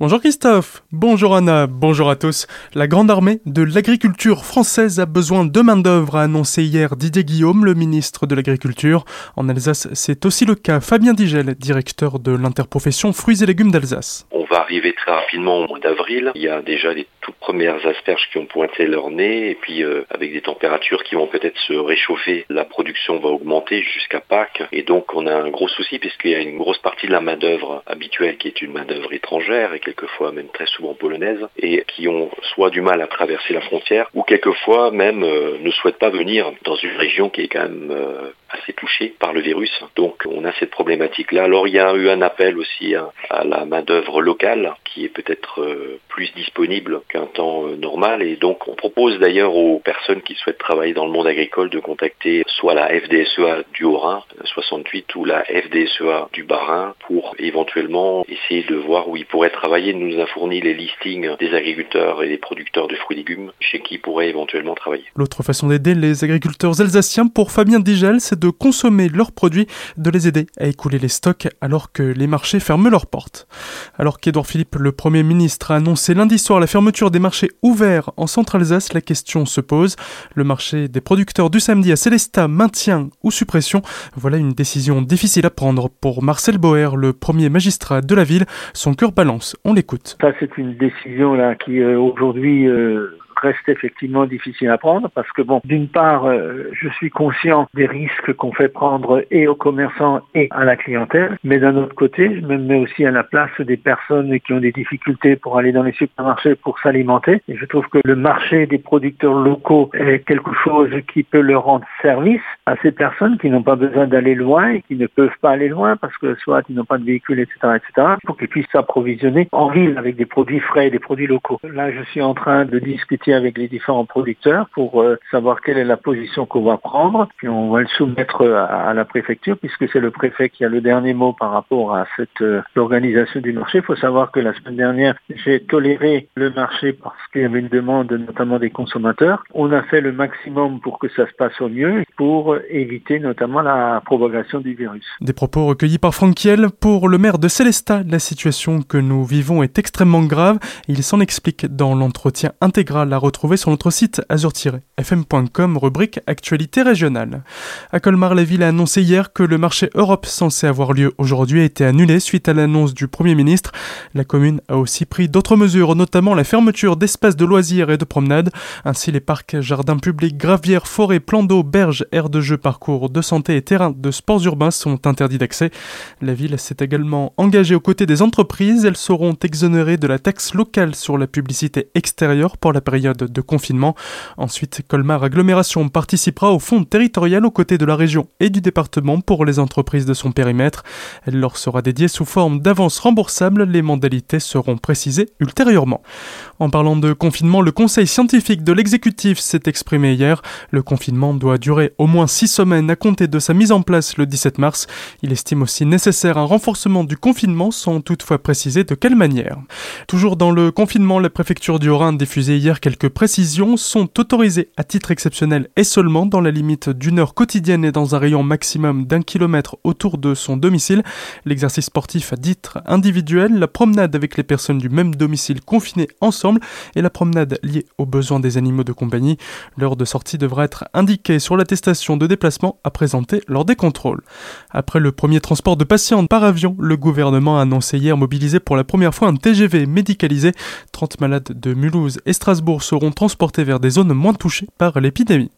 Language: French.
Bonjour Christophe, bonjour Anna, bonjour à tous. La grande armée de l'agriculture française a besoin de main-d'œuvre, a annoncé hier Didier Guillaume, le ministre de l'Agriculture. En Alsace, c'est aussi le cas. Fabien Digel, directeur de l'interprofession Fruits et légumes d'Alsace. On va arriver très rapidement au mois d'avril. Il y a déjà les toutes premières asperges qui ont pointé leur nez et puis euh, avec des températures qui vont peut-être se réchauffer, la production va augmenter jusqu'à Pâques et donc on a un gros souci puisqu'il y a une grosse partie de la main-d'œuvre habituelle qui est une main-d'œuvre étrangère et quelquefois même très souvent polonaise et qui ont soit du mal à traverser la frontière ou quelquefois même euh, ne souhaitent pas venir dans une région qui est quand même euh, assez touchée par le virus. Donc on a cette problématique-là. Alors il y a eu un appel aussi à, à la main-d'œuvre locale qui est peut-être plus disponible qu'un temps euh, normal. Et donc, on propose d'ailleurs aux personnes qui souhaitent travailler dans le monde agricole de contacter soit la FDSEA du Haut-Rhin 68 euh, ou la FDSEA du Bas-Rhin pour éventuellement essayer de voir où ils pourraient travailler. Nous a fourni les listings des agriculteurs et des producteurs de fruits et légumes chez qui ils pourraient éventuellement travailler. L'autre façon d'aider les agriculteurs alsaciens pour Fabien Digel, c'est de consommer leurs produits, de les aider à écouler les stocks alors que les marchés ferment leurs portes. Alors qu'Edouard Philippe, le Premier ministre, a annoncé lundi soir la fermeture des marchés ouverts en Centre-Alsace, la question se pose. Le marché des producteurs du samedi à Célestat, maintien ou suppression Voilà une décision difficile à prendre pour Marcel Boer, le premier magistrat de la ville. Son cœur balance. On l'écoute. Ça, c'est une décision là qui euh, aujourd'hui euh, reste effectivement difficile à prendre parce que bon, d'une part, euh, je suis conscient des risques qu'on fait prendre et aux commerçants et à la clientèle, mais d'un autre côté, je me mets aussi à la place des personnes qui ont des difficultés pour aller dans les supermarchés pour s'alimenter. Et je trouve que le marché des producteurs locaux est quelque chose qui peut leur rendre service à ces personnes qui n'ont pas besoin d'aller loin et qui ne peuvent pas aller loin parce que soit ils n'ont pas de véhicule, etc., etc., pour qu'ils puissent s'approvisionner en ville avec des produits frais, des produits locaux. Là, je suis en train de discuter avec les différents producteurs pour euh, savoir quelle est la position qu'on va prendre. Puis on va le soumettre à, la préfecture puisque c'est le préfet qui a le dernier mot par rapport à cette euh, organisation du marché. Il faut savoir que la semaine dernière, j'ai toléré le marché parce qu'il y avait une demande notamment des consommateurs. On a fait le maximum pour que ça se passe au mieux pour éviter notamment la propagation du virus. Des propos recueillis par Franck Kiel pour le maire de Célestat. La situation que nous vivons est extrêmement grave. Il s'en explique dans l'entretien intégral retrouver sur notre site azur-fm.com, rubrique Actualité régionale. À Colmar, la ville a annoncé hier que le marché Europe censé avoir lieu aujourd'hui a été annulé suite à l'annonce du Premier ministre. La commune a aussi pris d'autres mesures, notamment la fermeture d'espaces de loisirs et de promenades. Ainsi, les parcs, jardins publics, gravières, forêts, plans d'eau, berges, aires de jeux, parcours de santé et terrains de sports urbains sont interdits d'accès. La ville s'est également engagée aux côtés des entreprises. Elles seront exonérées de la taxe locale sur la publicité extérieure pour la période de confinement. Ensuite, Colmar Agglomération participera au fonds territorial aux côtés de la région et du département pour les entreprises de son périmètre. Elle leur sera dédiée sous forme d'avances remboursables. Les modalités seront précisées ultérieurement. En parlant de confinement, le conseil scientifique de l'exécutif s'est exprimé hier. Le confinement doit durer au moins six semaines à compter de sa mise en place le 17 mars. Il estime aussi nécessaire un renforcement du confinement sans toutefois préciser de quelle manière. Toujours dans le confinement, la préfecture du Haut-Rhin diffusait hier quelques précisions sont autorisées à titre exceptionnel et seulement dans la limite d'une heure quotidienne et dans un rayon maximum d'un kilomètre autour de son domicile. L'exercice sportif à titre individuel, la promenade avec les personnes du même domicile confinées ensemble et la promenade liée aux besoins des animaux de compagnie. L'heure de sortie devra être indiquée sur l'attestation de déplacement à présenter lors des contrôles. Après le premier transport de patients par avion, le gouvernement a annoncé hier mobiliser pour la première fois un TGV médicalisé. 30 malades de Mulhouse et Strasbourg seront transportés vers des zones moins touchées par l'épidémie.